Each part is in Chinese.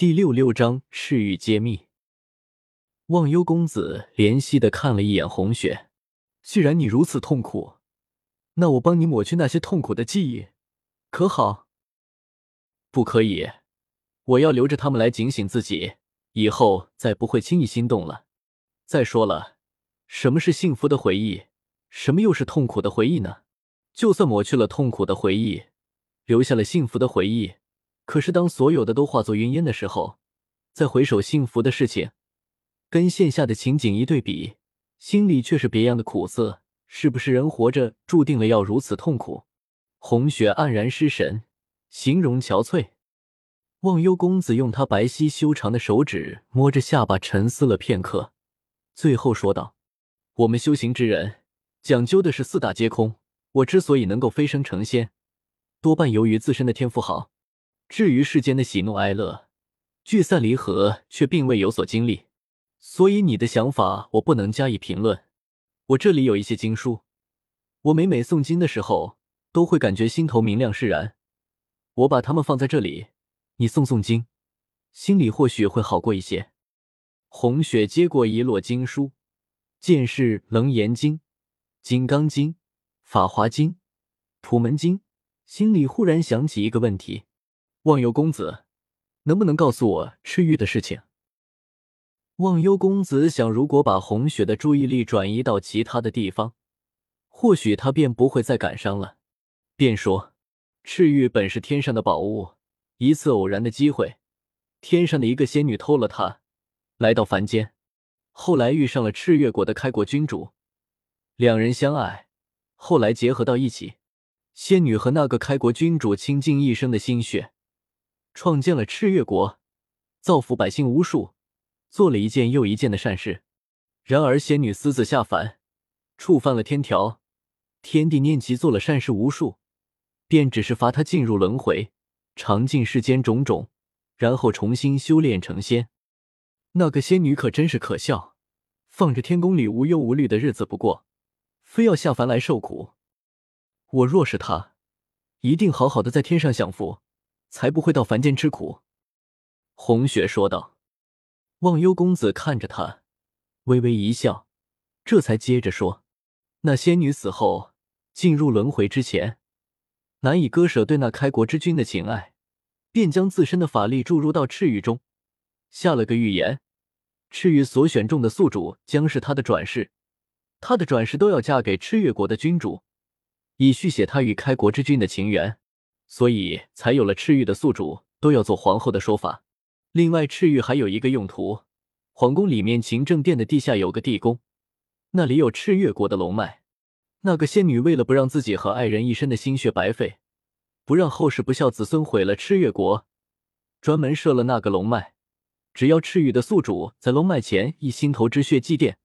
第六六章赤玉揭秘。忘忧公子怜惜的看了一眼红雪，既然你如此痛苦，那我帮你抹去那些痛苦的记忆，可好？不可以，我要留着他们来警醒自己，以后再不会轻易心动了。再说了，什么是幸福的回忆？什么又是痛苦的回忆呢？就算抹去了痛苦的回忆，留下了幸福的回忆。可是，当所有的都化作云烟的时候，再回首幸福的事情，跟线下的情景一对比，心里却是别样的苦涩。是不是人活着注定了要如此痛苦？红雪黯然失神，形容憔悴。忘忧公子用他白皙修长的手指摸着下巴，沉思了片刻，最后说道：“我们修行之人讲究的是四大皆空。我之所以能够飞升成仙，多半由于自身的天赋好。”至于世间的喜怒哀乐、聚散离合，却并未有所经历，所以你的想法我不能加以评论。我这里有一些经书，我每每诵经的时候，都会感觉心头明亮释然。我把它们放在这里，你诵诵经，心里或许会好过一些。红雪接过一摞经书，见是《楞严经》《金刚经》《法华经》《普门经》，心里忽然想起一个问题。忘忧公子，能不能告诉我赤玉的事情？忘忧公子想，如果把红雪的注意力转移到其他的地方，或许他便不会再感伤了。便说：“赤玉本是天上的宝物，一次偶然的机会，天上的一个仙女偷了它，来到凡间，后来遇上了赤月国的开国君主，两人相爱，后来结合到一起。仙女和那个开国君主倾尽一生的心血。”创建了赤月国，造福百姓无数，做了一件又一件的善事。然而仙女私自下凡，触犯了天条，天帝念其做了善事无数，便只是罚他进入轮回，尝尽世间种种，然后重新修炼成仙。那个仙女可真是可笑，放着天宫里无忧无虑的日子不过，非要下凡来受苦。我若是她，一定好好的在天上享福。才不会到凡间吃苦。”红雪说道。忘忧公子看着他，微微一笑，这才接着说：“那仙女死后进入轮回之前，难以割舍对那开国之君的情爱，便将自身的法力注入到赤玉中，下了个预言：赤玉所选中的宿主将是他的转世，他的转世都要嫁给赤月国的君主，以续写他与开国之君的情缘。”所以才有了赤玉的宿主都要做皇后的说法。另外，赤玉还有一个用途，皇宫里面勤政殿的地下有个地宫，那里有赤月国的龙脉。那个仙女为了不让自己和爱人一生的心血白费，不让后世不孝子孙毁了赤月国，专门设了那个龙脉。只要赤玉的宿主在龙脉前以心头之血祭奠，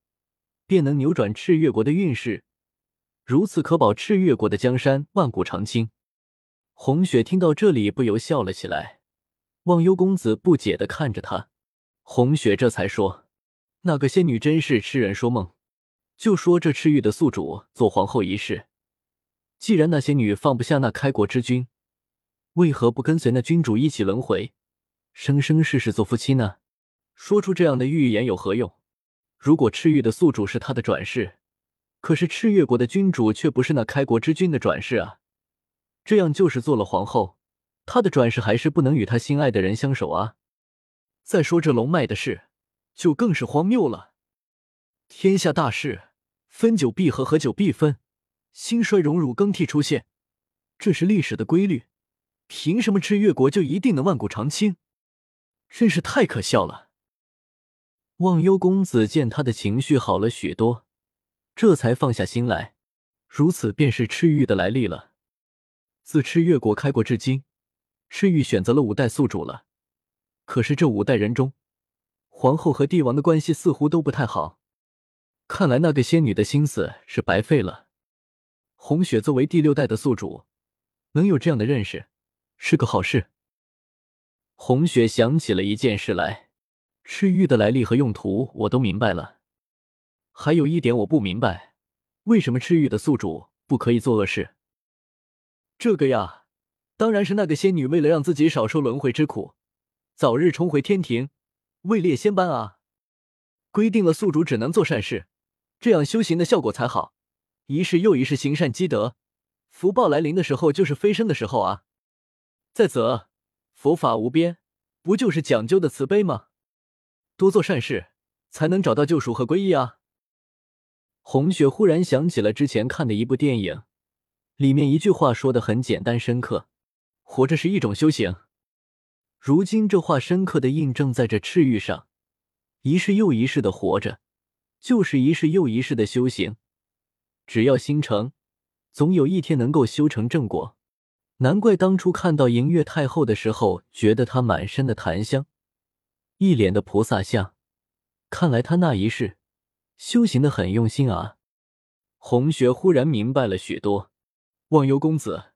便能扭转赤月国的运势，如此可保赤月国的江山万古长青。红雪听到这里，不由笑了起来。忘忧公子不解的看着他，红雪这才说：“那个仙女真是痴人说梦，就说这赤玉的宿主做皇后一事。既然那仙女放不下那开国之君，为何不跟随那君主一起轮回，生生世世做夫妻呢？说出这样的预言有何用？如果赤玉的宿主是他的转世，可是赤月国的君主却不是那开国之君的转世啊。”这样就是做了皇后，她的转世还是不能与她心爱的人相守啊！再说这龙脉的事，就更是荒谬了。天下大事，分久必合，合久必分，兴衰荣辱更替出现，这是历史的规律。凭什么赤月国就一定能万古长青？真是太可笑了！忘忧公子见他的情绪好了许多，这才放下心来。如此便是赤玉的来历了。自赤月国开国至今，赤玉选择了五代宿主了。可是这五代人中，皇后和帝王的关系似乎都不太好。看来那个仙女的心思是白费了。红雪作为第六代的宿主，能有这样的认识，是个好事。红雪想起了一件事来，赤玉的来历和用途我都明白了。还有一点我不明白，为什么赤玉的宿主不可以做恶事？这个呀，当然是那个仙女为了让自己少受轮回之苦，早日重回天庭，位列仙班啊！规定了宿主只能做善事，这样修行的效果才好。一世又一世行善积德，福报来临的时候就是飞升的时候啊！再则，佛法无边，不就是讲究的慈悲吗？多做善事，才能找到救赎和皈依啊！红雪忽然想起了之前看的一部电影，里面一句话说的很简单深刻：活着是一种修行。如今这话深刻的印证在这赤玉上，一世又一世的活着，就是一世又一世的修行。只要心诚，总有一天能够修成正果。难怪当初看到银月太后的时候，觉得她满身的檀香，一脸的菩萨相。看来她那一世修行的很用心啊。红雪忽然明白了许多。忘忧公子，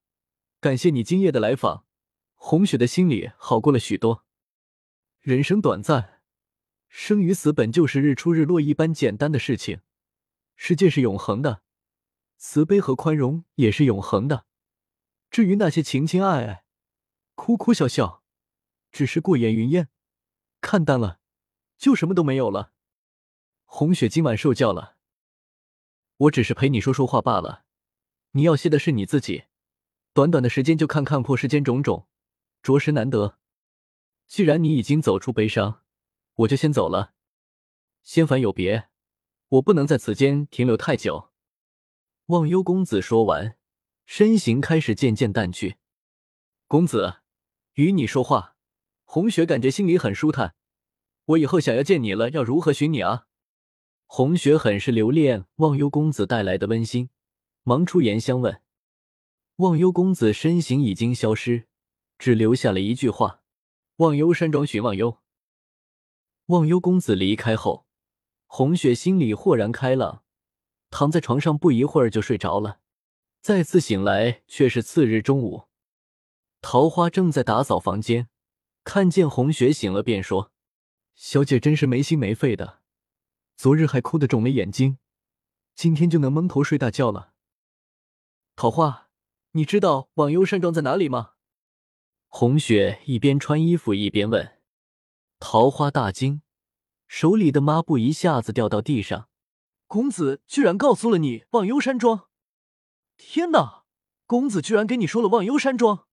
感谢你今夜的来访，红雪的心里好过了许多。人生短暂，生与死本就是日出日落一般简单的事情。世界是永恒的。慈悲和宽容也是永恒的。至于那些情情爱爱、哭哭笑笑，只是过眼云烟，看淡了，就什么都没有了。红雪今晚受教了，我只是陪你说说话罢了。你要谢的是你自己，短短的时间就看看破世间种种，着实难得。既然你已经走出悲伤，我就先走了。仙凡有别，我不能在此间停留太久。忘忧公子说完，身形开始渐渐淡去。公子，与你说话，红雪感觉心里很舒坦。我以后想要见你了，要如何寻你啊？红雪很是留恋忘忧公子带来的温馨，忙出言相问。忘忧公子身形已经消失，只留下了一句话：“忘忧山庄寻忘忧。”忘忧公子离开后，红雪心里豁然开朗。躺在床上不一会儿就睡着了，再次醒来却是次日中午。桃花正在打扫房间，看见红雪醒了，便说：“小姐真是没心没肺的，昨日还哭得肿了眼睛，今天就能蒙头睡大觉了。”桃花，你知道忘忧山庄在哪里吗？红雪一边穿衣服一边问。桃花大惊，手里的抹布一下子掉到地上。公子居然告诉了你忘忧山庄！天哪，公子居然给你说了忘忧山庄！